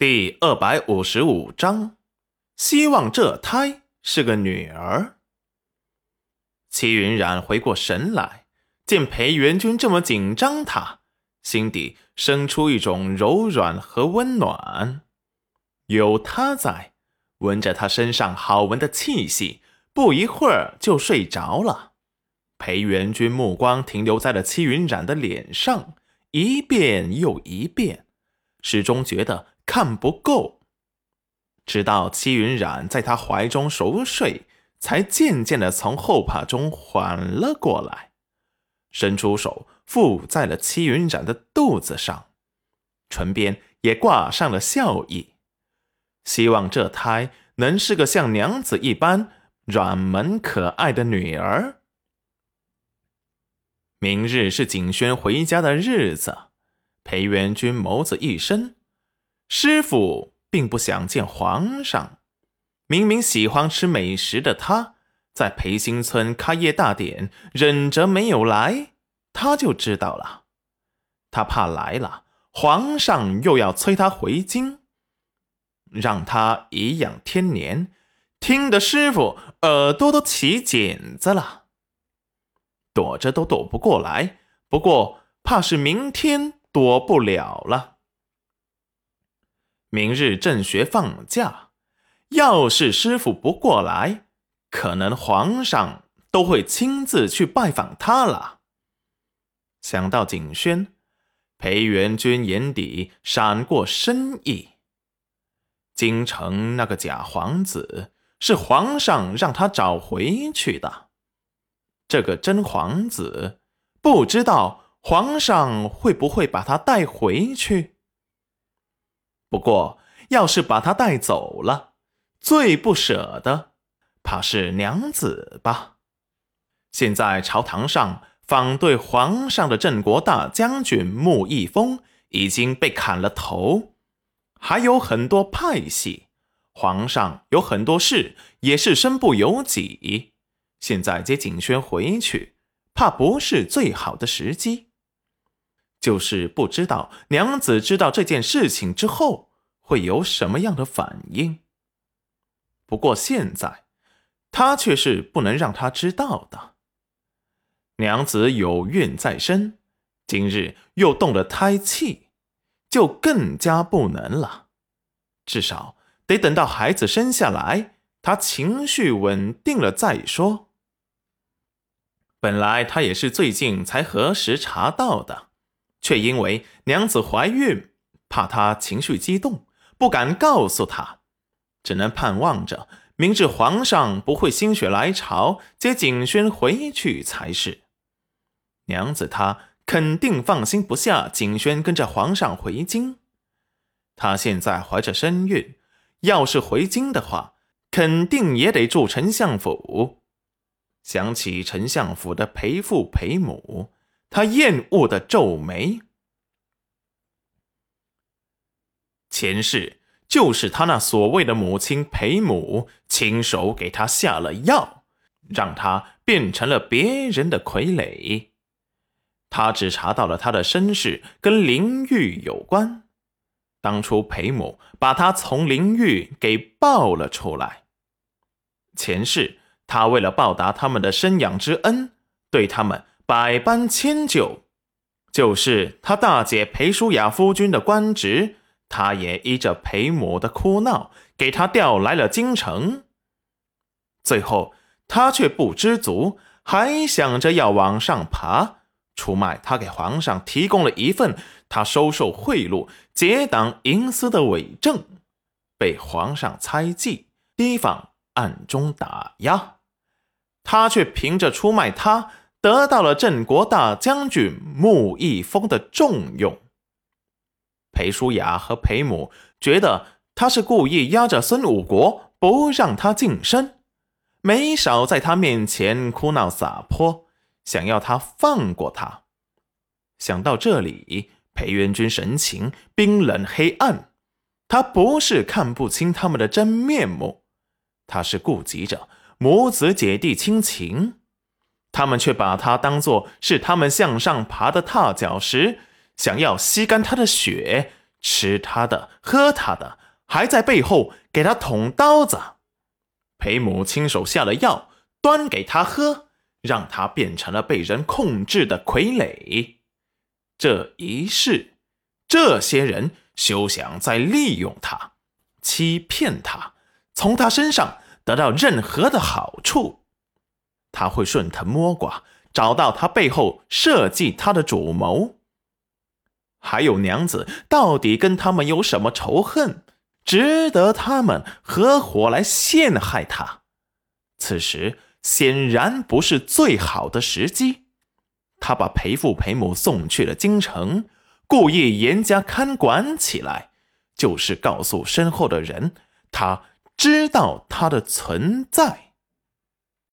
第二百五十五章，希望这胎是个女儿。齐云冉回过神来，见裴元君这么紧张，他心底生出一种柔软和温暖。有他在，闻着他身上好闻的气息，不一会儿就睡着了。裴元君目光停留在了齐云染的脸上，一遍又一遍，始终觉得。看不够，直到戚云染在他怀中熟睡，才渐渐的从后怕中缓了过来，伸出手附在了戚云染的肚子上，唇边也挂上了笑意，希望这胎能是个像娘子一般软萌可爱的女儿。明日是景轩回家的日子，裴元君眸子一深。师傅并不想见皇上，明明喜欢吃美食的他，在培新村开业大典，忍着没有来，他就知道了。他怕来了，皇上又要催他回京，让他颐养天年，听得师傅耳朵都起茧子了，躲着都躲不过来。不过怕是明天躲不了了。明日正学放假，要是师傅不过来，可能皇上都会亲自去拜访他了。想到景轩，裴元君眼底闪过深意。京城那个假皇子是皇上让他找回去的，这个真皇子不知道皇上会不会把他带回去。不过，要是把他带走了，最不舍的怕是娘子吧。现在朝堂上反对皇上的镇国大将军穆义峰已经被砍了头，还有很多派系，皇上有很多事也是身不由己。现在接景轩回去，怕不是最好的时机。就是不知道娘子知道这件事情之后会有什么样的反应。不过现在，他却是不能让他知道的。娘子有孕在身，今日又动了胎气，就更加不能了。至少得等到孩子生下来，他情绪稳定了再说。本来他也是最近才核实查到的。却因为娘子怀孕，怕她情绪激动，不敢告诉她，只能盼望着明知皇上不会心血来潮接景轩回去才是。娘子她肯定放心不下景轩跟着皇上回京，她现在怀着身孕，要是回京的话，肯定也得住丞相府。想起丞相府的陪父陪母。他厌恶的皱眉。前世就是他那所谓的母亲裴母亲手给他下了药，让他变成了别人的傀儡。他只查到了他的身世跟灵玉有关。当初裴母把他从灵玉给抱了出来。前世他为了报答他们的生养之恩，对他们。百般迁就，就是他大姐裴淑雅夫君的官职，他也依着裴母的哭闹，给他调来了京城。最后他却不知足，还想着要往上爬，出卖他给皇上提供了一份他收受贿赂、结党营私的伪证，被皇上猜忌，提防暗中打压，他却凭着出卖他。得到了镇国大将军穆易峰的重用，裴淑雅和裴母觉得他是故意压着孙武国不让他晋升，没少在他面前哭闹撒泼，想要他放过他。想到这里，裴元君神情冰冷黑暗，他不是看不清他们的真面目，他是顾及着母子姐弟亲情。他们却把他当作是他们向上爬的踏脚石，想要吸干他的血，吃他的，喝他的，还在背后给他捅刀子。裴母亲手下了药，端给他喝，让他变成了被人控制的傀儡。这一世，这些人休想再利用他，欺骗他，从他身上得到任何的好处。他会顺藤摸瓜，找到他背后设计他的主谋。还有娘子到底跟他们有什么仇恨，值得他们合伙来陷害他？此时显然不是最好的时机。他把裴父裴母送去了京城，故意严加看管起来，就是告诉身后的人，他知道他的存在。